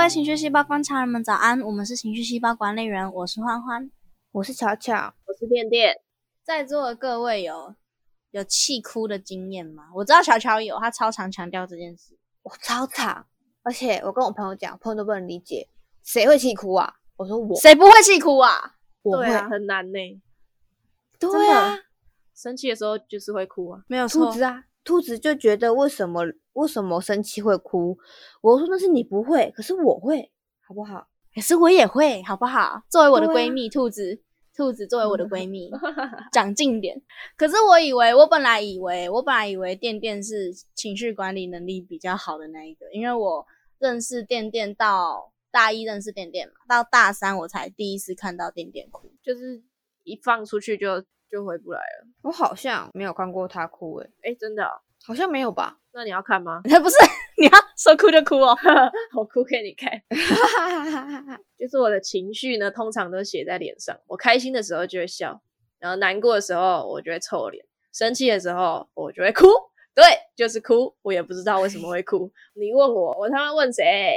位情绪细胞观察人们早安，我们是情绪细胞管理员，我是欢欢，我是巧巧，我是电电。在座的各位有有气哭的经验吗？我知道巧巧有，他超常强调这件事。我超常，而且我跟我朋友讲，朋友都不能理解，谁会气哭啊？我说我，谁不会气哭啊？我会很难呢。对啊，生气的时候就是会哭啊。没有错兔子，啊，兔子就觉得为什么为什么生气会哭？我说那是你不会，可是我会，好不好？可是我也会，好不好？作为我的闺蜜，兔子，兔子作为我的闺蜜，长进点。可是我以为，我本来以为，我本来以为垫垫是情绪管理能力比较好的那一个，因为我认识垫垫到大一认识垫垫嘛，到大三我才第一次看到垫垫哭。就是一放出去就就回不来了。我好像没有看过他哭、欸，诶，哎，真的哦、好像没有吧？那你要看吗？不是，你要说哭就哭哦。我哭给你看。就是我的情绪呢，通常都写在脸上。我开心的时候就会笑，然后难过的时候我就会臭脸，生气的时候我就会哭。对，就是哭。我也不知道为什么会哭。你问我，我他妈问谁？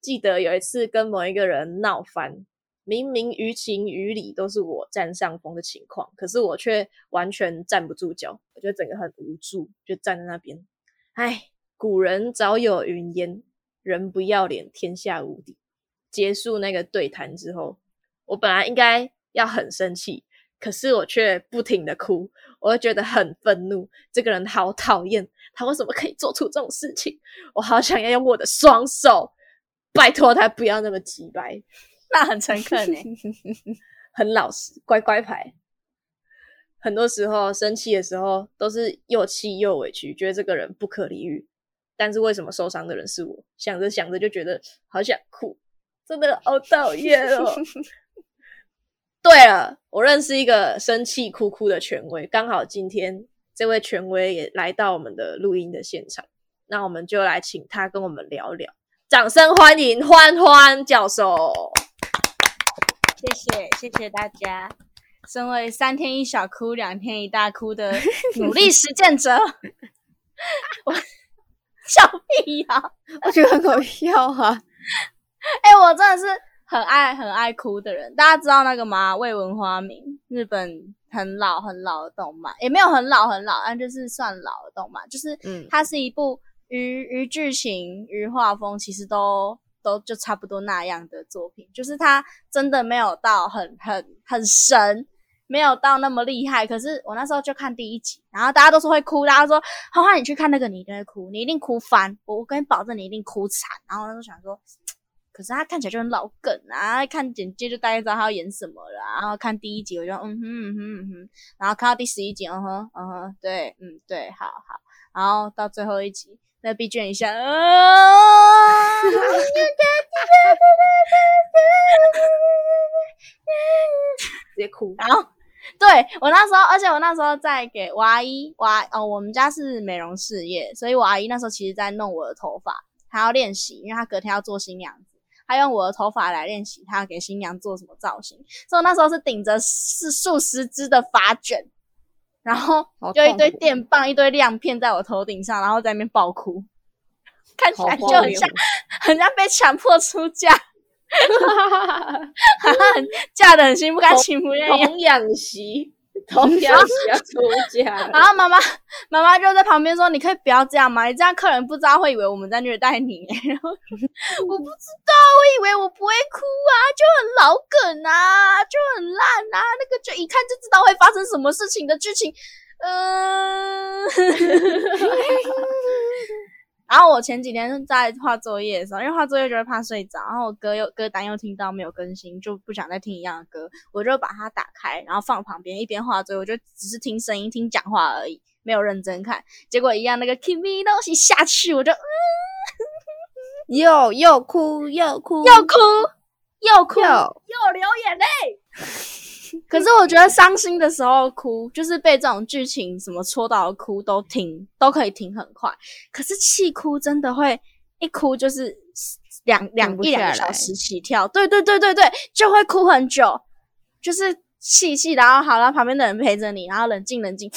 记得有一次跟某一个人闹翻，明明于情于理都是我占上风的情况，可是我却完全站不住脚，我觉得整个很无助，就站在那边。唉，古人早有云烟，人不要脸，天下无敌。结束那个对谈之后，我本来应该要很生气，可是我却不停的哭，我就觉得很愤怒，这个人好讨厌，他为什么可以做出这种事情？我好想要用我的双手，拜托他不要那么急白，那很诚恳欸诶、很老实，乖乖牌。很多时候生气的时候都是又气又委屈，觉得这个人不可理喻。但是为什么受伤的人是我？想着想着就觉得好想哭，真的好讨厌哦。对了，我认识一个生气哭哭的权威，刚好今天这位权威也来到我们的录音的现场，那我们就来请他跟我们聊聊。掌声欢迎欢欢教授。谢谢谢谢大家。身为三天一小哭，两天一大哭的 努力实践者，我笑屁呀、我觉得很搞笑啊！哎、我真的是很爱很爱哭的人。大家知道那个吗？未闻花名，日本很老很老的动漫，也没有很老很老，但就是算老的动漫。就是，嗯它是一部于于剧情于画风，其实都都就差不多那样的作品。就是他真的没有到很很很神。没有到那么厉害，可是我那时候就看第一集，然后大家都说会哭，大家说花花你去看那个，你一定会哭，你一定哭翻，我我跟你保证你一定哭惨。然后我那时候想说，可是他看起来就很老梗啊，看简介就大概知道他要演什么了。然后看第一集我就嗯哼嗯哼嗯哼，然后看到第十一集，嗯哼嗯哼，对，嗯对，好好，然后到最后一集，那 B 卷一下，啊，直接哭。然后对我那时候，而且我那时候在给我阿姨，哦，我们家是美容事业，所以我阿姨那时候其实在弄我的头发，她要练习，因为她隔天要做新娘子，她用我的头发来练习，她要给新娘做什么造型，所以我那时候是顶着是数十支的发卷，然后就一堆电棒、一堆亮片在我头顶上，然后在那边爆哭，看起来就很像很像被强迫出嫁，很嫁的很心不甘情不愿。童养媳，童养媳要出家了，然后妈妈妈妈就在旁边说：“你可以不要这样吗？你这样客人不知道会以为我们在虐待你。”然后 我不知道，我以为我不会哭啊，就很老梗啊，就很烂啊，那个就一看就知道会发生什么事情的剧情。嗯、然后我前几天在画作业的时候，因为画作业就会怕睡着，然后我歌又歌单又听到没有更新，就不想再听一样的歌，我就把它打开，然后放旁边，一边画作业，我就只是听声音、听讲话而已，没有认真看。结果一样那个 Kimi 东西下去，我就、嗯、又又哭又哭又哭又哭又又流眼泪。可是我觉得伤心的时候哭，就是被这种剧情什么戳到哭都停，都可以停很快。可是气哭真的会一哭就是两两个小时起跳，对对对对对，就会哭很久，就是气气，然后好了，旁边的人陪着你，然后冷静冷静，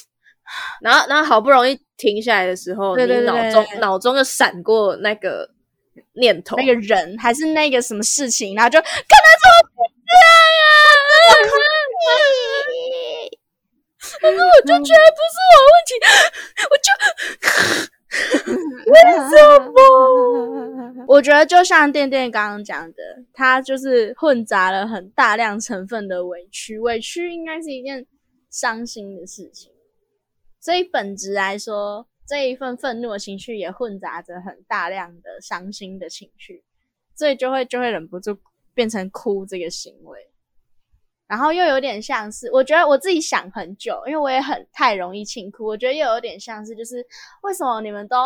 然后然后好不容易停下来的时候，对对对你脑中脑中就闪过那个念头。那个人还是那个什么事情，然后就看他怎么！可是我就觉得不是我问题，我就为什么？我觉得就像店店刚刚讲的，他就是混杂了很大量成分的委屈，委屈应该是一件伤心的事情，所以本质来说，这一份愤怒的情绪也混杂着很大量的伤心的情绪，所以就会就会忍不住变成哭这个行为，然后又有点像是，我觉得我自己想很久，因为我也很太容易轻哭，我觉得又有点像是，就是为什么你们都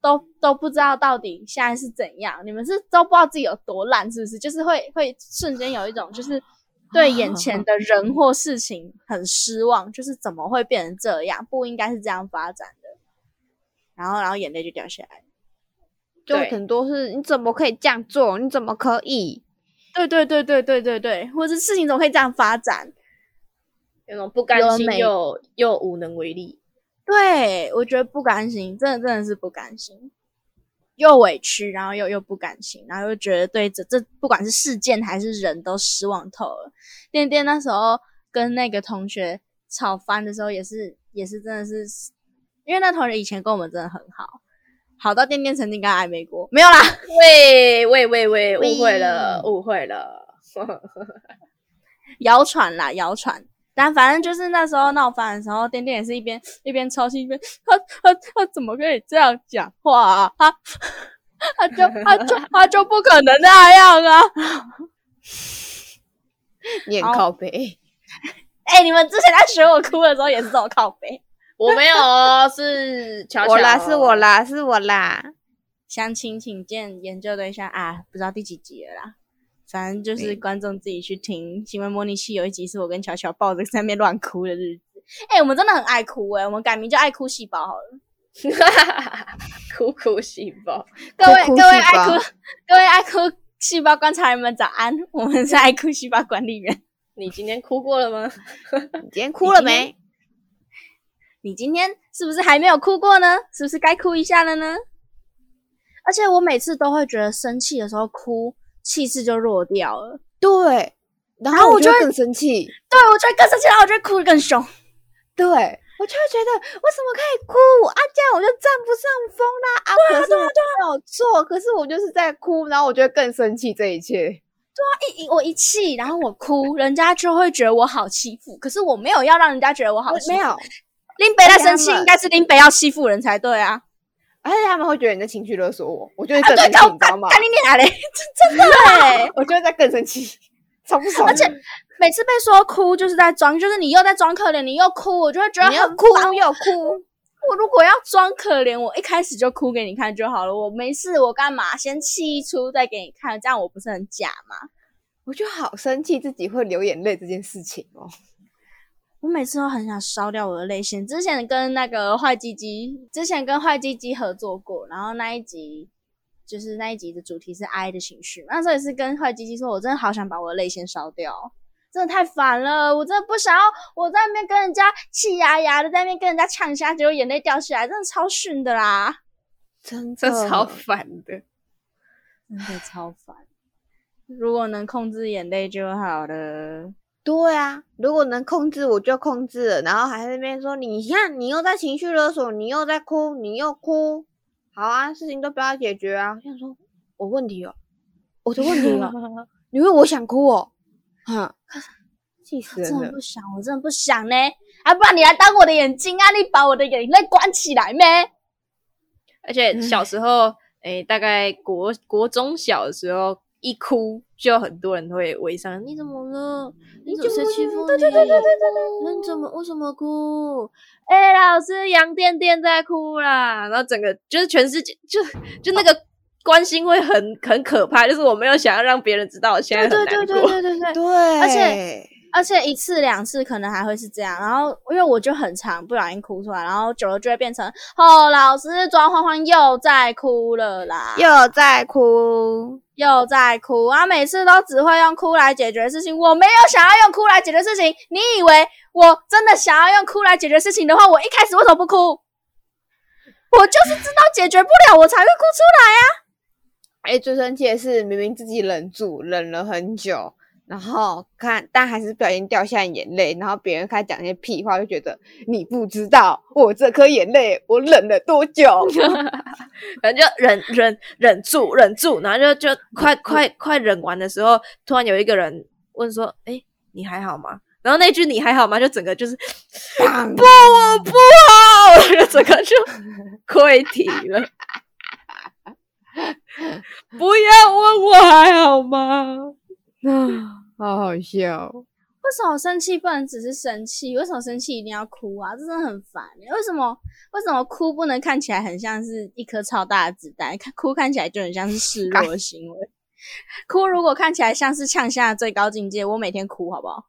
都都不知道到底现在是怎样，你们是都不知道自己有多烂，是不是？就是会会瞬间有一种就是对眼前的人或事情很失望，就是怎么会变成这样？不应该是这样发展的。然后，然后眼泪就掉下来。就很多是你怎么可以这样做？你怎么可以？对对对对对对对，或者事情怎么可以这样发展？有种不甘心又又无能为力。对我觉得不甘心，真的真的是不甘心，又委屈，然后又又不甘心，然后又觉得对这这不管是事件还是人都失望透了。店店那时候跟那个同学吵翻的时候，也是也是真的是，因为那同学以前跟我们真的很好，好到店店曾经跟他暧昧过，没有啦，喂喂喂喂，喂误会了，误会了。谣传啦，谣传。但反正就是那时候闹翻的时候，店店也是一边一边操心一边，他他他怎么可以这样讲话啊？他他就他就他就不可能那样啊！好你很靠背，哎、你们之前在学我哭的时候也是这种靠背。我没有哦，是巧巧我啦，是我。啦，是我啦。详情请见研究对象啊，不知道第几集了啦。反正就是嗯观众自己去听行为模拟器，有一集是我跟巧巧抱着在那边乱哭的日子。哎、我们真的很爱哭哎、我们改名叫爱哭细胞好了。哭哭细胞，各位哭哭各位爱哭各位爱哭细胞观察人们早安，我们是爱哭细胞管理员。你今天哭过了吗？你今天哭了没？你今天是不是还没有哭过呢？是不是该哭一下了呢？而且我每次都会觉得生气的时候哭，气势就弱掉了。对，然然后我就会更生气。对我就会更生气，然后我就会哭得更凶。对，我就会觉得为什么可以哭啊？这样我就占不上风啦！啊，可是我没有错，可是我就是在哭，然后我就会更生气这一切。对啊一我一气，然后我哭，人家就会觉得我好欺负。可是我没有要让人家觉得我好欺负。没有，林北在生气，应该是林北要欺负人才对啊。而且他们会觉得你在情绪勒索我，我就会啊，对，更生气，干你知道吗？干你俩嘞，真真的哎。我就会在更生气，超不爽。而且每次被说哭就是在装，就是你又在装可怜，你又哭，我就会觉得很烦哭又哭，我如果要装可怜，我一开始就哭给你看就好了。我没事，我干嘛先气一出再给你看？这样我不是很假吗？我就好生气自己会流眼泪这件事情哦。我每次都很想烧掉我的泪腺。之前跟那个坏鸡鸡，之前跟坏鸡鸡合作过，然后那一集就是那一集的主题是哀的情绪。那时候也是跟坏鸡鸡说，我真的好想把我的泪腺烧掉，真的太烦了。我真的不想要我在那边跟人家气牙牙的，在那边跟人家呛下，结果眼泪掉下来，真的超逊的啦，真的超烦的。真的超烦。如果能控制眼泪就好了。对啊，如果能控制我就控制了，然后还在那边说你看你又在情绪勒索，你又在哭，你又哭，好啊，事情都不要解决啊。我想说，我问题哦，我的问题哦，你问我想哭哦，哼，气死人了真的不。想，我真的不想呢。啊，不然你来当我的眼睛啊！你把我的眼泪关起来咩？而且小时候，诶、大概国国中小的时候，一哭就很多人会围上，你怎么了？你怎么谁欺负你？对对对对对对，你怎么为什么哭？哎、老师，杨店店在哭啦！然后整个就是全世界，就就那个关心会很很可怕，就是我没有想要让别人知道我现在很难过。对对对对对对。对，而且而且一次两次可能还会是这样，然后因为我就很常不小心哭出来，然后久了就会变成哦，老师庄欢欢又在哭了啦，又在哭，又在哭啊！每次都只会用哭来解决事情，我没有想要用哭来解决事情。你以为我真的想要用哭来解决事情的话，我一开始为什么不哭？我就是知道解决不了，我才会哭出来啊！哎，最生气的是，明明自己忍住，忍了很久，然后看，但还是不小心掉下眼泪，然后别人开始讲那些屁话，就觉得你不知道我这颗眼泪我忍了多久 反正就忍忍忍住忍住，然后就就快快快忍完的时候，突然有一个人问说：“哎，你还好吗？”然后那句“你还好吗”就整个就是 不，我不好，就整个就溃体了。不要问我还好吗？啊，好好笑。为什么生气不能只是生气？为什么生气一定要哭啊？这真的很烦。为什么为什么哭不能看起来很像是一颗超大的子弹？看哭看起来就很像是示弱的行为。哭如果看起来像是呛下最高境界，我每天哭好不好？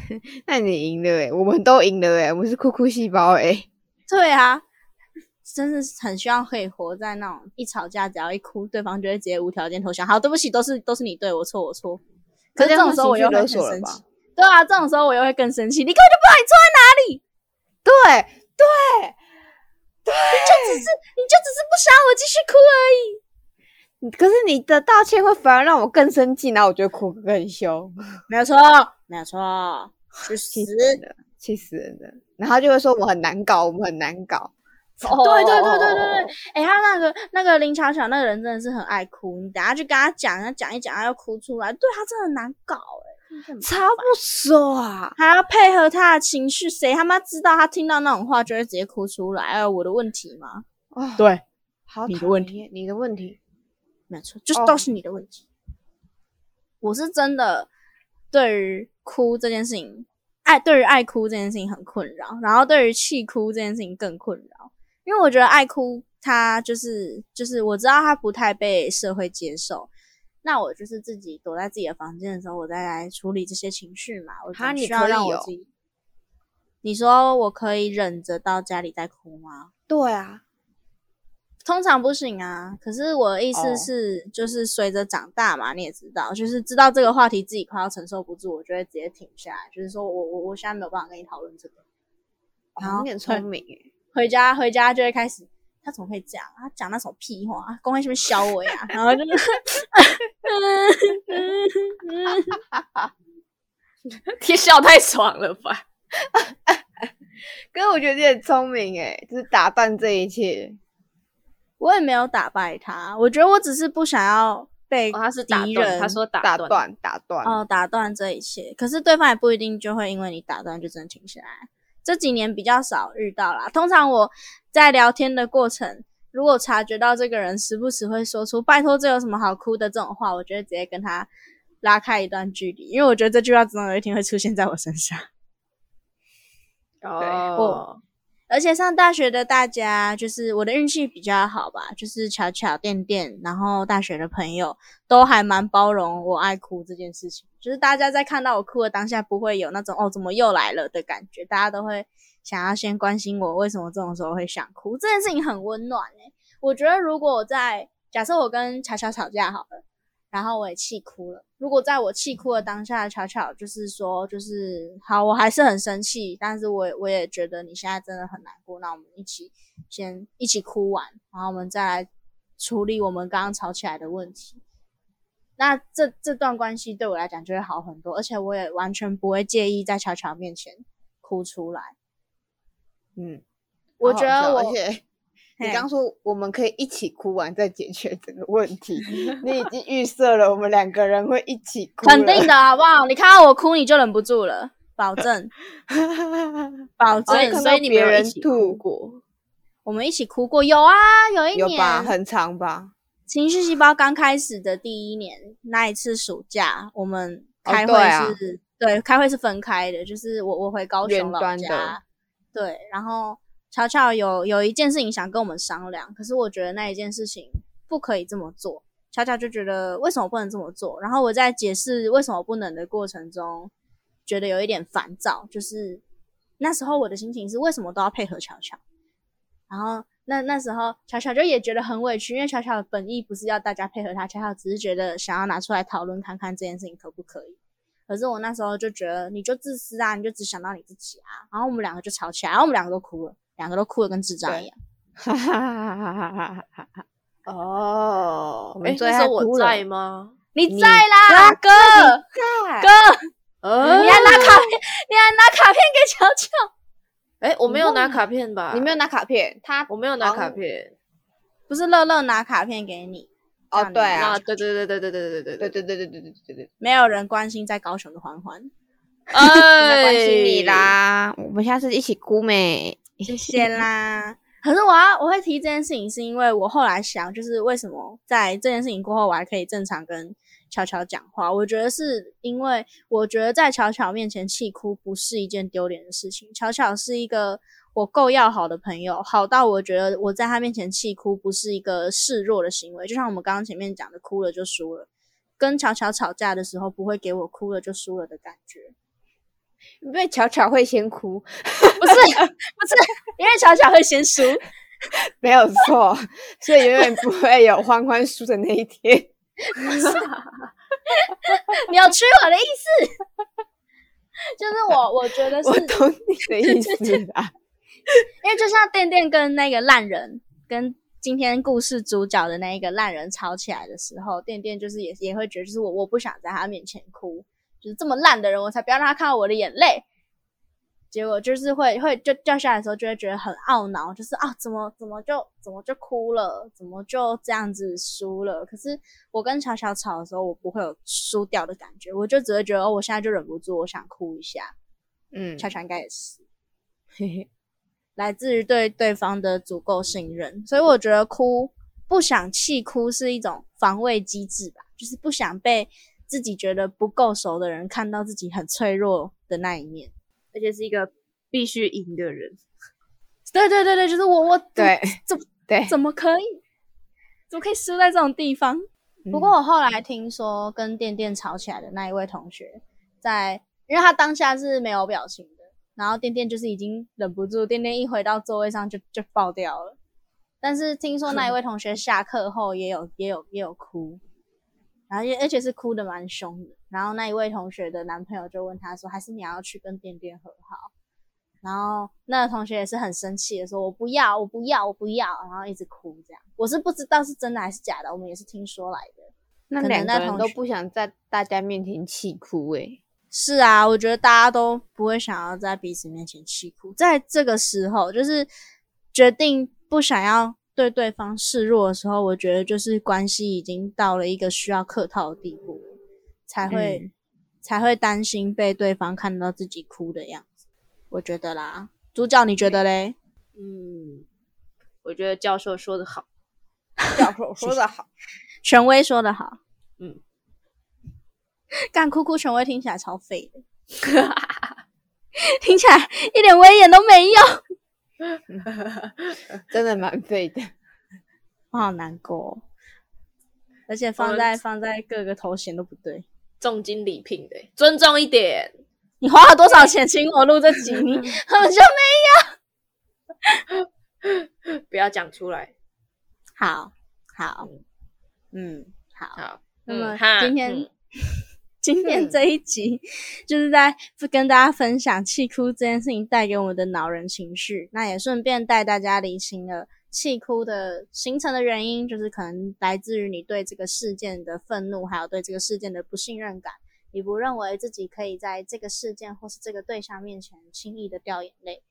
那你赢了诶，我们都赢了诶，我们是哭哭细胞诶。对啊。真的是很希望可以活在那种一吵架只要一哭，对方就会直接无条件投降。好，对不起，都是都是你对我错，我错。可是这种时候我又会更生气。对啊，这种时候我又会更生气。你根本就不知道你错在哪里。对对对，你就只是你就只是不想我继续哭而已。可是你的道歉会反而让我更生气，然后我就哭更凶。没有错，没有错，就气死人了，气死人了。然后就会说我很难搞，我们很难搞。对对对对对对，哎，他那个那个林巧巧那个人真的是很爱哭，你等下去跟他讲，他讲一讲，他要哭出来，对他真的难搞哎，超不爽，还要配合他的情绪，谁他妈知道他听到那种话就会直接哭出来？哎，我的问题吗？啊，对，好，你的问题，你的问题，没错，就是都是你的问题。我是真的对于哭这件事情，爱对于爱哭这件事情很困扰，然后对于气哭这件事情更困扰。因为我觉得爱哭，他就是就是我知道他不太被社会接受，那我就是自己躲在自己的房间的时候，我再来处理这些情绪嘛。我他需要让我自己。你说我可以忍着到家里再哭吗？对啊，通常不行啊。可是我的意思是，就是随着长大嘛，你也知道，就是知道这个话题自己快要承受不住，我就会直接停下来，就是说我我我现在没有办法跟你讨论这个。有点聪明回家回家就会开始，他怎么会这样？他讲那种屁话，公会是不是削我呀？然后就是，你笑太爽了吧？可是我觉得你很聪明诶，就是打断这一切。我也没有打败他，我觉得我只是不想要被他是敌人。他说打断打断哦，打断这一切。可是对方也不一定就会因为你打断就真的停下来。这几年比较少遇到啦。通常我在聊天的过程，如果察觉到这个人时不时会说出“拜托，这有什么好哭的”这种话，我觉得直接跟他拉开一段距离，因为我觉得这句话总有一天会出现在我身上。哦。而且上大学的大家，就是我的运气比较好吧，就是巧巧、电电，然后大学的朋友都还蛮包容我爱哭这件事情。就是大家在看到我哭的当下，不会有那种哦怎么又来了的感觉，大家都会想要先关心我为什么这种时候会想哭。这件事情很温暖诶，我觉得如果我在假设我跟巧巧吵架好了。然后我也气哭了。如果在我气哭的当下，巧巧就是说，就是好，我还是很生气，但是我我也觉得你现在真的很难过。那我们一起先一起哭完，然后我们再来处理我们刚刚吵起来的问题。那这这段关系对我来讲就会好很多，而且我也完全不会介意在巧巧面前哭出来。嗯，我觉得我。你刚说我们可以一起哭完再解决这个问题，你已经预设了我们两个人会一起哭，肯定的好不好？你看到我哭你就忍不住了，保证，保证。所以你别人吐过，我们一起哭过，有啊，有一年吧，很长吧。情绪细胞刚开始的第一年，那一次暑假，我们开会是，对，开会是分开的，就是我我回高雄老家，对，然后。巧巧有有一件事情想跟我们商量，可是我觉得那一件事情不可以这么做。巧巧就觉得为什么不能这么做？然后我在解释为什么不能的过程中，觉得有一点烦躁。就是那时候我的心情是为什么都要配合巧巧？然后那那时候巧巧就也觉得很委屈，因为巧巧的本意不是要大家配合他，巧巧只是觉得想要拿出来讨论看看这件事情可不可以。可是我那时候就觉得你就自私啊，你就只想到你自己啊。然后我们两个就吵起来，然后我们两个都哭了。两个都哭的跟智障一样，哦，我哎、们最那时候我爱哭了在吗？你你在啦，哥在哥，呃你还拿卡片，你还拿卡片给乔乔。哎、我没有拿卡片吧？你没有拿卡片，他我没有拿卡片。不是乐乐拿卡片给你哦对啊啊，，对对对对对对对对对对对对对对对对对，没有人关心在高雄的环环，哎，关心你。啦，我们下次一起哭没？谢谢啦。可是我要我会提这件事情，是因为我后来想，就是为什么在这件事情过后，我还可以正常跟巧巧讲话？我觉得是因为我觉得在巧巧面前气哭不是一件丢脸的事情。巧巧是一个我够要好的朋友，好到我觉得我在他面前气哭不是一个示弱的行为。就像我们刚刚前面讲的，哭了就输了。跟巧巧吵架的时候，不会给我哭了就输了的感觉。因为巧巧会先哭，不是不是，因为巧巧会先输。没有错，所以永远不会有欢欢输的那一天。扭曲我的意思，就是我我觉得是我懂你的意思啦。因为就像店店跟那个烂人跟今天故事主角的那一个烂人吵起来的时候，店店就是也也会觉得，就是我我不想在他面前哭，就是这么烂的人，我才不要让他看到我的眼泪。结果就是会会就掉下来的时候，就会觉得很懊恼，就是啊，怎么怎么就怎么就哭了，怎么就这样子输了？可是我跟巧巧吵的时候，我不会有输掉的感觉，我就只会觉得，哦，我现在就忍不住，我想哭一下。嗯，巧巧应该也是。嘿嘿来自于对对方的足够信任，所以我觉得哭不想气哭是一种防卫机制吧，就是不想被自己觉得不够熟的人看到自己很脆弱的那一面。而且是一个必须赢的人。对对对对，就是我我对怎对。怎么可以怎么可以输在这种地方？不过我后来听说跟店店吵起来的那一位同学，在因为他当下是没有表情的，然后店店就是已经忍不住，店店一回到座位上就就爆掉了。但是听说那一位同学下课后也有也有也有哭，然后也而且是哭的蛮凶的。然后那一位同学的男朋友就问他说：“还是你要去跟店店和好？”然后那个同学也是很生气的说：“我不要，我不要，我不要。”然后一直哭这样。我是不知道是真的还是假的，我们也是听说来的。那两个人那同学都不想在大家面前气哭欸诶、是啊，我觉得大家都不会想要在彼此面前气哭，在这个时候，就是决定不想要对对方示弱的时候，我觉得就是关系已经到了一个需要客套的地步，才会、嗯才会担心被对方看到自己哭的样子。我觉得啦，主角你觉得嘞？嗯，我觉得教授说的好。教授说的好，权威说的好，嗯，干哭哭权威听起来超废的，听起来一点威严都没有。真的蛮废的。我好难过哦、而且放在放在各个头衔都不对。重金礼聘的，尊重一点。你花了多少钱请我录这集？你根本就没 不要讲出来。好好，嗯，好。好，那么今天、嗯今天这一集就是在跟大家分享气哭这件事情带给我们的恼人情绪，那也顺便带大家理清了气哭的形成的原因，就是可能来自于你对这个事件的愤怒，还有对这个事件的不信任感。你不认为自己可以在这个事件或是这个对象面前轻易的掉眼泪，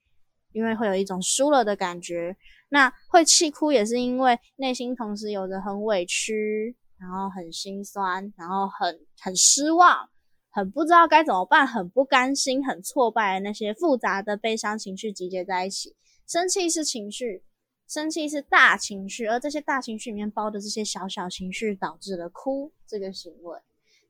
因为会有一种输了的感觉。那会气哭也是因为内心同时有着很委屈，然后很心酸，然后很很失望，很不知道该怎么办，很不甘心，很挫败的那些复杂的悲伤情绪集结在一起。生气是情绪，生气是大情绪，而这些大情绪里面包的这些小小情绪，导致了哭这个行为。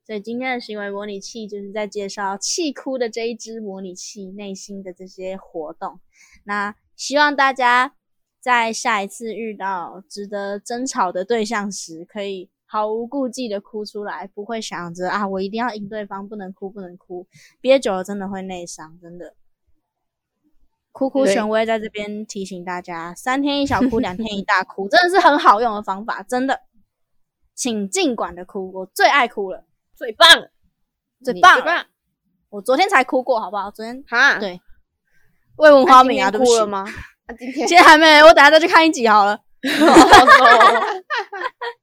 所以今天的行为模拟器就是在介绍气哭的这一支模拟器内心的这些活动。那希望大家在下一次遇到值得争吵的对象时，可以毫无顾忌的哭出来，不会想着啊，我一定要赢对方，不能哭，不能哭，憋久了真的会内伤，真的。哭哭对权威在这边提醒大家：三天一小哭，两天一大哭，真的是很好用的方法，真的。请尽管的哭，我最爱哭了，最棒最棒。最棒我昨天才哭过，好不好？昨天哈，对魏文花名啊，那今天对不起哭了？吗？啊，今天今天还没，我等下再去看一集好了。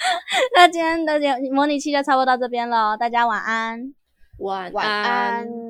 那今天的节模拟器就差不多到这边了，大家晚安。晚晚安。